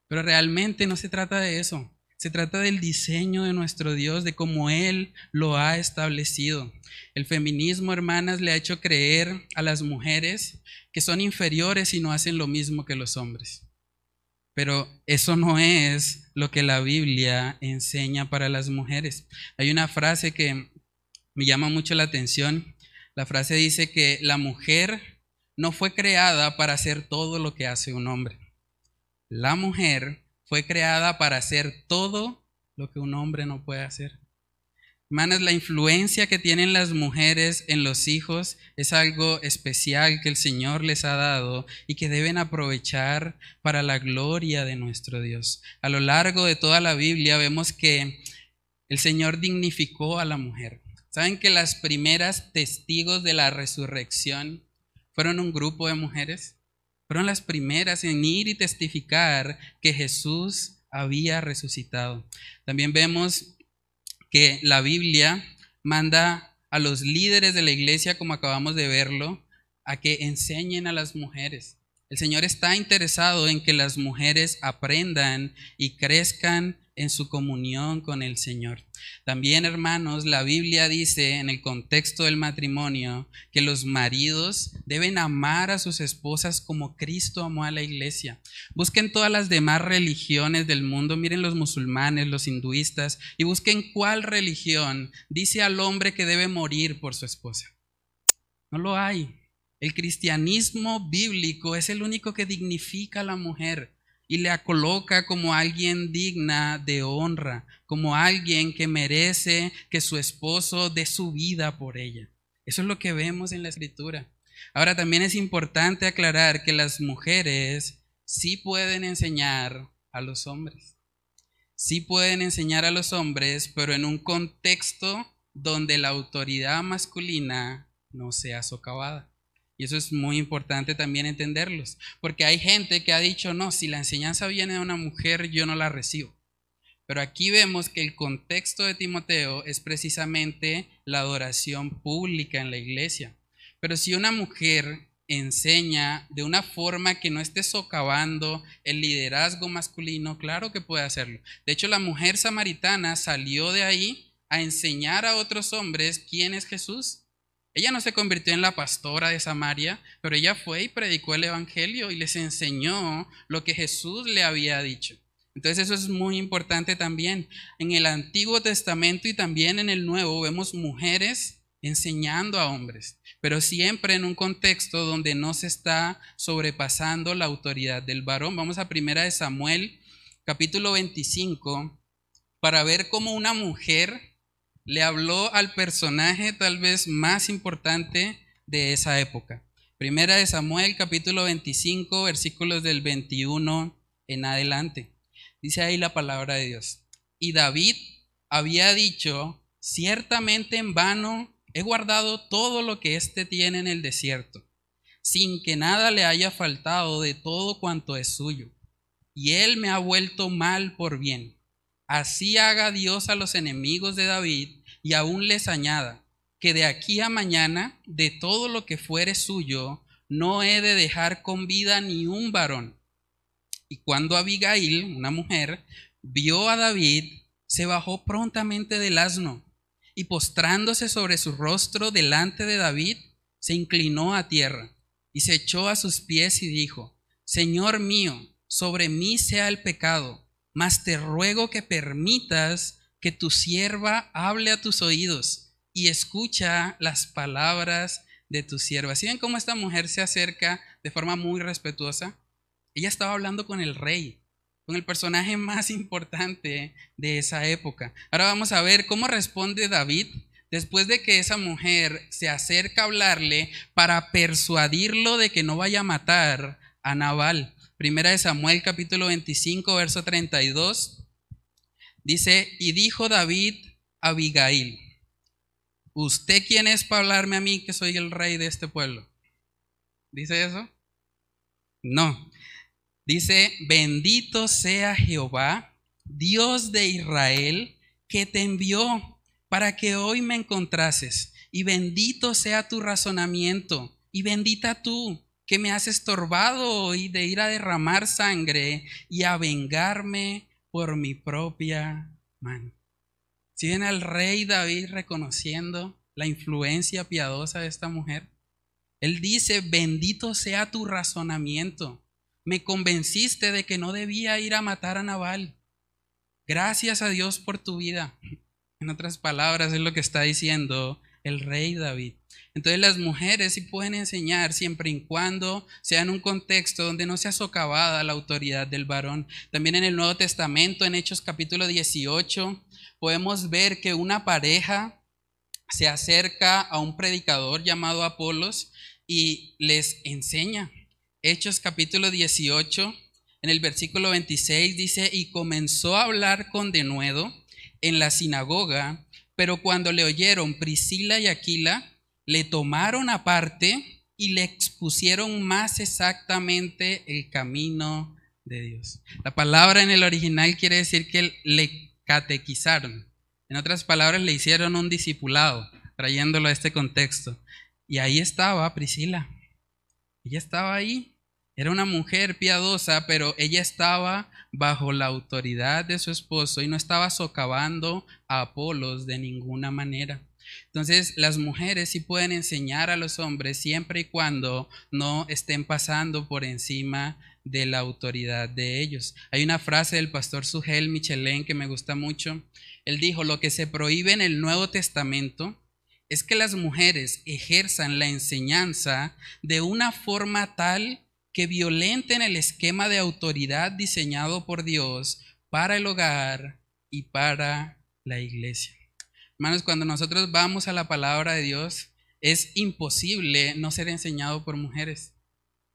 pero realmente no se trata de eso. Se trata del diseño de nuestro Dios, de cómo Él lo ha establecido. El feminismo, hermanas, le ha hecho creer a las mujeres que son inferiores y no hacen lo mismo que los hombres. Pero eso no es lo que la Biblia enseña para las mujeres. Hay una frase que me llama mucho la atención. La frase dice que la mujer no fue creada para hacer todo lo que hace un hombre. La mujer fue creada para hacer todo lo que un hombre no puede hacer. Hermanas, la influencia que tienen las mujeres en los hijos es algo especial que el Señor les ha dado y que deben aprovechar para la gloria de nuestro Dios. A lo largo de toda la Biblia vemos que el Señor dignificó a la mujer. ¿Saben que las primeras testigos de la resurrección fueron un grupo de mujeres? Fueron las primeras en ir y testificar que Jesús había resucitado. También vemos que la Biblia manda a los líderes de la iglesia, como acabamos de verlo, a que enseñen a las mujeres. El Señor está interesado en que las mujeres aprendan y crezcan en su comunión con el Señor. También, hermanos, la Biblia dice en el contexto del matrimonio que los maridos deben amar a sus esposas como Cristo amó a la iglesia. Busquen todas las demás religiones del mundo, miren los musulmanes, los hinduistas, y busquen cuál religión dice al hombre que debe morir por su esposa. No lo hay. El cristianismo bíblico es el único que dignifica a la mujer y la coloca como alguien digna de honra, como alguien que merece que su esposo dé su vida por ella. Eso es lo que vemos en la escritura. Ahora también es importante aclarar que las mujeres sí pueden enseñar a los hombres. Sí pueden enseñar a los hombres, pero en un contexto donde la autoridad masculina no sea socavada. Y eso es muy importante también entenderlos, porque hay gente que ha dicho, no, si la enseñanza viene de una mujer, yo no la recibo. Pero aquí vemos que el contexto de Timoteo es precisamente la adoración pública en la iglesia. Pero si una mujer enseña de una forma que no esté socavando el liderazgo masculino, claro que puede hacerlo. De hecho, la mujer samaritana salió de ahí a enseñar a otros hombres quién es Jesús ella no se convirtió en la pastora de Samaria, pero ella fue y predicó el Evangelio y les enseñó lo que Jesús le había dicho. Entonces eso es muy importante también. En el Antiguo Testamento y también en el Nuevo vemos mujeres enseñando a hombres, pero siempre en un contexto donde no se está sobrepasando la autoridad del varón. Vamos a primera de Samuel, capítulo 25, para ver cómo una mujer le habló al personaje tal vez más importante de esa época. Primera de Samuel capítulo 25 versículos del 21 en adelante. Dice ahí la palabra de Dios. Y David había dicho, ciertamente en vano he guardado todo lo que éste tiene en el desierto, sin que nada le haya faltado de todo cuanto es suyo. Y él me ha vuelto mal por bien Así haga Dios a los enemigos de David y aún les añada que de aquí a mañana de todo lo que fuere suyo no he de dejar con vida ni un varón. Y cuando Abigail, una mujer, vio a David, se bajó prontamente del asno y postrándose sobre su rostro delante de David, se inclinó a tierra y se echó a sus pies y dijo, Señor mío, sobre mí sea el pecado mas te ruego que permitas que tu sierva hable a tus oídos y escucha las palabras de tu sierva. ¿Sí cómo esta mujer se acerca de forma muy respetuosa? Ella estaba hablando con el rey, con el personaje más importante de esa época. Ahora vamos a ver cómo responde David después de que esa mujer se acerca a hablarle para persuadirlo de que no vaya a matar a Nabal. Primera de Samuel capítulo 25, verso 32. Dice, y dijo David a Abigail, ¿usted quién es para hablarme a mí que soy el rey de este pueblo? ¿Dice eso? No. Dice, bendito sea Jehová, Dios de Israel, que te envió para que hoy me encontrases, y bendito sea tu razonamiento, y bendita tú que me has estorbado hoy de ir a derramar sangre y a vengarme por mi propia mano. Si ven al rey David reconociendo la influencia piadosa de esta mujer, él dice, bendito sea tu razonamiento. Me convenciste de que no debía ir a matar a Nabal. Gracias a Dios por tu vida. En otras palabras, es lo que está diciendo el rey David. Entonces las mujeres sí pueden enseñar siempre y cuando sea en un contexto donde no sea socavada la autoridad del varón. También en el Nuevo Testamento, en Hechos capítulo 18, podemos ver que una pareja se acerca a un predicador llamado Apolos y les enseña. Hechos capítulo 18, en el versículo 26 dice, y comenzó a hablar con denuedo en la sinagoga, pero cuando le oyeron Priscila y Aquila, le tomaron aparte y le expusieron más exactamente el camino de Dios. La palabra en el original quiere decir que le catequizaron. En otras palabras, le hicieron un discipulado, trayéndolo a este contexto. Y ahí estaba Priscila. Ella estaba ahí. Era una mujer piadosa, pero ella estaba bajo la autoridad de su esposo y no estaba socavando a Apolos de ninguna manera. Entonces, las mujeres sí pueden enseñar a los hombres siempre y cuando no estén pasando por encima de la autoridad de ellos. Hay una frase del pastor Sugel Michelén que me gusta mucho. Él dijo, lo que se prohíbe en el Nuevo Testamento es que las mujeres ejerzan la enseñanza de una forma tal que violenten el esquema de autoridad diseñado por Dios para el hogar y para la iglesia. Hermanos, cuando nosotros vamos a la palabra de Dios, es imposible no ser enseñado por mujeres.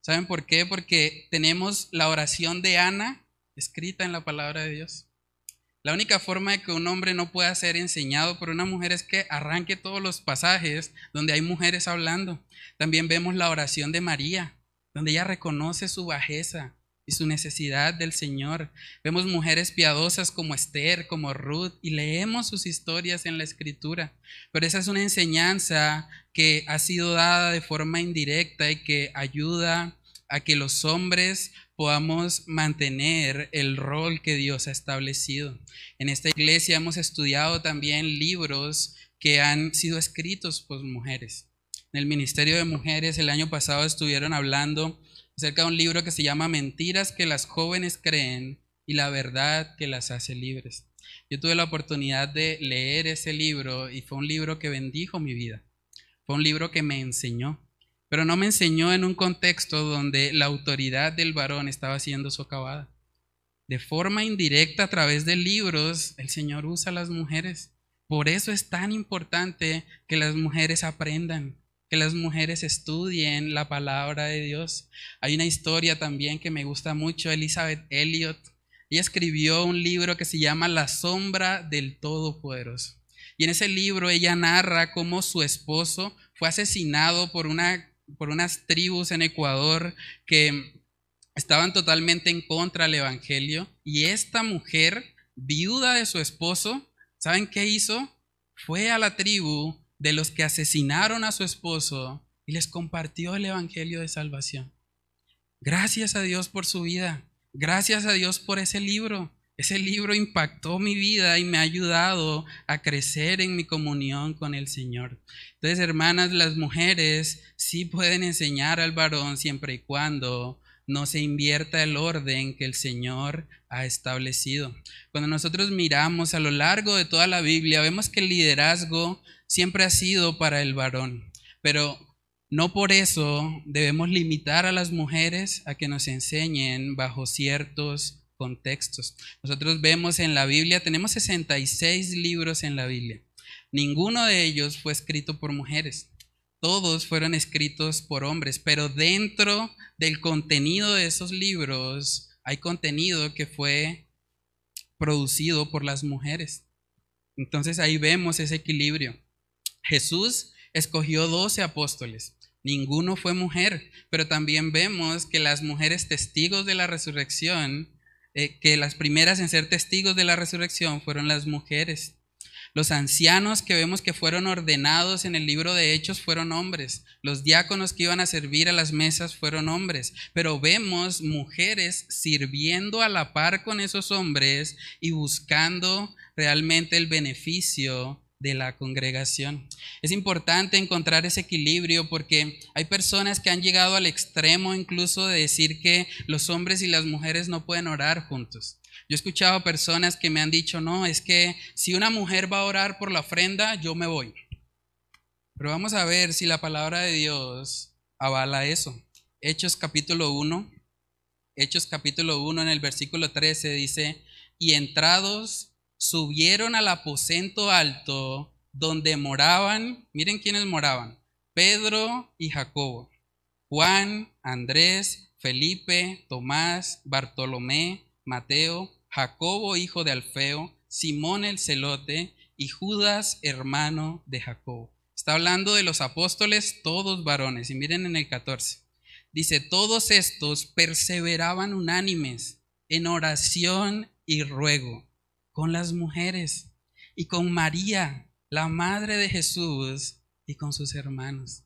¿Saben por qué? Porque tenemos la oración de Ana escrita en la palabra de Dios. La única forma de que un hombre no pueda ser enseñado por una mujer es que arranque todos los pasajes donde hay mujeres hablando. También vemos la oración de María, donde ella reconoce su bajeza, y su necesidad del Señor. Vemos mujeres piadosas como Esther, como Ruth, y leemos sus historias en la escritura. Pero esa es una enseñanza que ha sido dada de forma indirecta y que ayuda a que los hombres podamos mantener el rol que Dios ha establecido. En esta iglesia hemos estudiado también libros que han sido escritos por mujeres. En el Ministerio de Mujeres el año pasado estuvieron hablando acerca de un libro que se llama Mentiras que las jóvenes creen y la verdad que las hace libres. Yo tuve la oportunidad de leer ese libro y fue un libro que bendijo mi vida. Fue un libro que me enseñó, pero no me enseñó en un contexto donde la autoridad del varón estaba siendo socavada. De forma indirecta, a través de libros, el Señor usa a las mujeres. Por eso es tan importante que las mujeres aprendan, que las mujeres estudien la palabra de Dios. Hay una historia también que me gusta mucho, Elizabeth Elliot. Ella escribió un libro que se llama La sombra del Todopoderoso. Y en ese libro ella narra cómo su esposo fue asesinado por, una, por unas tribus en Ecuador que estaban totalmente en contra del Evangelio. Y esta mujer, viuda de su esposo, ¿saben qué hizo? Fue a la tribu de los que asesinaron a su esposo y les compartió el Evangelio de salvación. Gracias a Dios por su vida. Gracias a Dios por ese libro. Ese libro impactó mi vida y me ha ayudado a crecer en mi comunión con el Señor. Entonces, hermanas, las mujeres sí pueden enseñar al varón siempre y cuando no se invierta el orden que el Señor ha establecido. Cuando nosotros miramos a lo largo de toda la Biblia, vemos que el liderazgo siempre ha sido para el varón, pero no por eso debemos limitar a las mujeres a que nos enseñen bajo ciertos contextos. Nosotros vemos en la Biblia, tenemos 66 libros en la Biblia. Ninguno de ellos fue escrito por mujeres. Todos fueron escritos por hombres, pero dentro del contenido de esos libros hay contenido que fue producido por las mujeres. Entonces ahí vemos ese equilibrio. Jesús escogió doce apóstoles. Ninguno fue mujer, pero también vemos que las mujeres testigos de la resurrección, eh, que las primeras en ser testigos de la resurrección fueron las mujeres. Los ancianos que vemos que fueron ordenados en el libro de Hechos fueron hombres. Los diáconos que iban a servir a las mesas fueron hombres. Pero vemos mujeres sirviendo a la par con esos hombres y buscando realmente el beneficio de la congregación. Es importante encontrar ese equilibrio porque hay personas que han llegado al extremo incluso de decir que los hombres y las mujeres no pueden orar juntos. Yo he escuchado personas que me han dicho, no, es que si una mujer va a orar por la ofrenda, yo me voy. Pero vamos a ver si la palabra de Dios avala eso. Hechos capítulo 1, Hechos capítulo 1 en el versículo 13 dice, y entrados subieron al aposento alto donde moraban, miren quiénes moraban, Pedro y Jacobo, Juan, Andrés, Felipe, Tomás, Bartolomé, Mateo, Jacobo hijo de Alfeo, Simón el celote y Judas hermano de Jacobo. Está hablando de los apóstoles, todos varones. Y miren en el 14. Dice, todos estos perseveraban unánimes en oración y ruego con las mujeres y con María, la madre de Jesús, y con sus hermanos.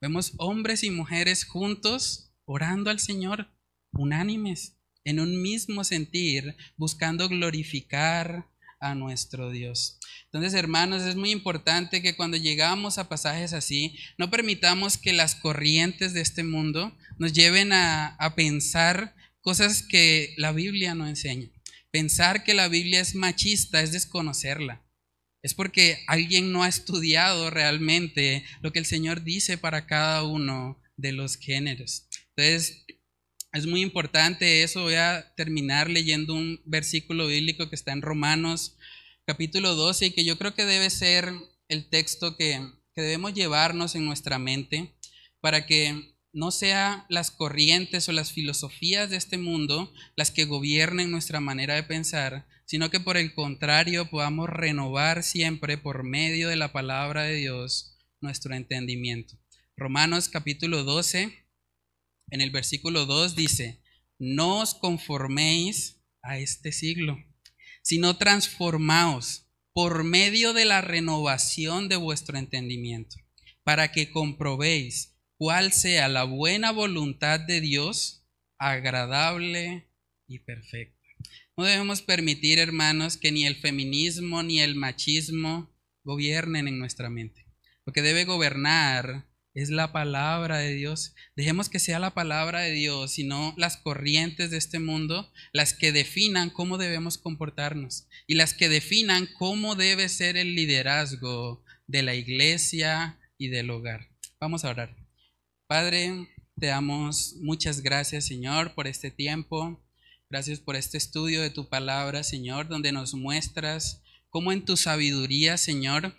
Vemos hombres y mujeres juntos orando al Señor, unánimes, en un mismo sentir, buscando glorificar a nuestro Dios. Entonces, hermanos, es muy importante que cuando llegamos a pasajes así, no permitamos que las corrientes de este mundo nos lleven a, a pensar cosas que la Biblia no enseña. Pensar que la Biblia es machista es desconocerla. Es porque alguien no ha estudiado realmente lo que el Señor dice para cada uno de los géneros. Entonces, es muy importante eso. Voy a terminar leyendo un versículo bíblico que está en Romanos capítulo 12 y que yo creo que debe ser el texto que, que debemos llevarnos en nuestra mente para que no sea las corrientes o las filosofías de este mundo las que gobiernen nuestra manera de pensar, sino que por el contrario podamos renovar siempre por medio de la palabra de Dios nuestro entendimiento. Romanos capítulo 12, en el versículo 2 dice, no os conforméis a este siglo, sino transformaos por medio de la renovación de vuestro entendimiento, para que comprobéis cuál sea la buena voluntad de Dios, agradable y perfecta. No debemos permitir, hermanos, que ni el feminismo ni el machismo gobiernen en nuestra mente. Lo que debe gobernar es la palabra de Dios. Dejemos que sea la palabra de Dios y no las corrientes de este mundo las que definan cómo debemos comportarnos y las que definan cómo debe ser el liderazgo de la iglesia y del hogar. Vamos a orar. Padre, te damos muchas gracias, Señor, por este tiempo. Gracias por este estudio de tu palabra, Señor, donde nos muestras cómo en tu sabiduría, Señor,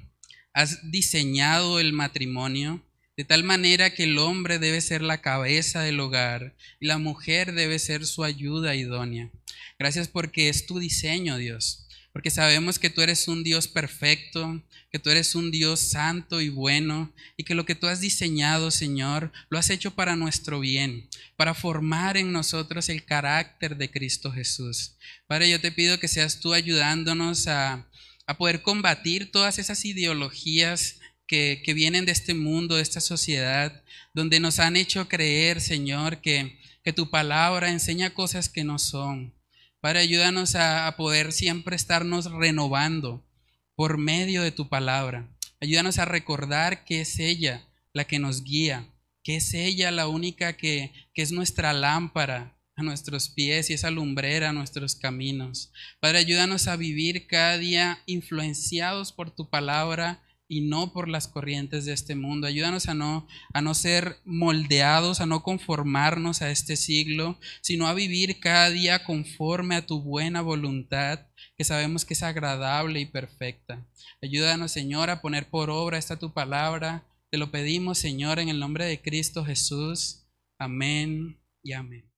has diseñado el matrimonio de tal manera que el hombre debe ser la cabeza del hogar y la mujer debe ser su ayuda idónea. Gracias porque es tu diseño, Dios porque sabemos que tú eres un Dios perfecto, que tú eres un Dios santo y bueno, y que lo que tú has diseñado, Señor, lo has hecho para nuestro bien, para formar en nosotros el carácter de Cristo Jesús. Padre, yo te pido que seas tú ayudándonos a, poder combatir todas esas ideologías que, vienen de este mundo, de esta sociedad, donde nos han hecho creer, Señor, que, que tu palabra enseña cosas que no son Padre, ayúdanos a, poder siempre estarnos renovando por medio de tu palabra. Ayúdanos a recordar que es ella la que nos guía, que es ella la única que, que es nuestra lámpara a nuestros pies y esa lumbrera a nuestros caminos. Padre, ayúdanos a vivir cada día influenciados por tu palabra y no por las corrientes de este mundo. Ayúdanos a no, a no ser moldeados, a no conformarnos a este siglo, sino a vivir cada día conforme a tu buena voluntad, que sabemos que es agradable y perfecta. Ayúdanos, Señor, a poner por obra esta tu palabra. Te lo pedimos, Señor, en el nombre de Cristo Jesús. Amén y amén.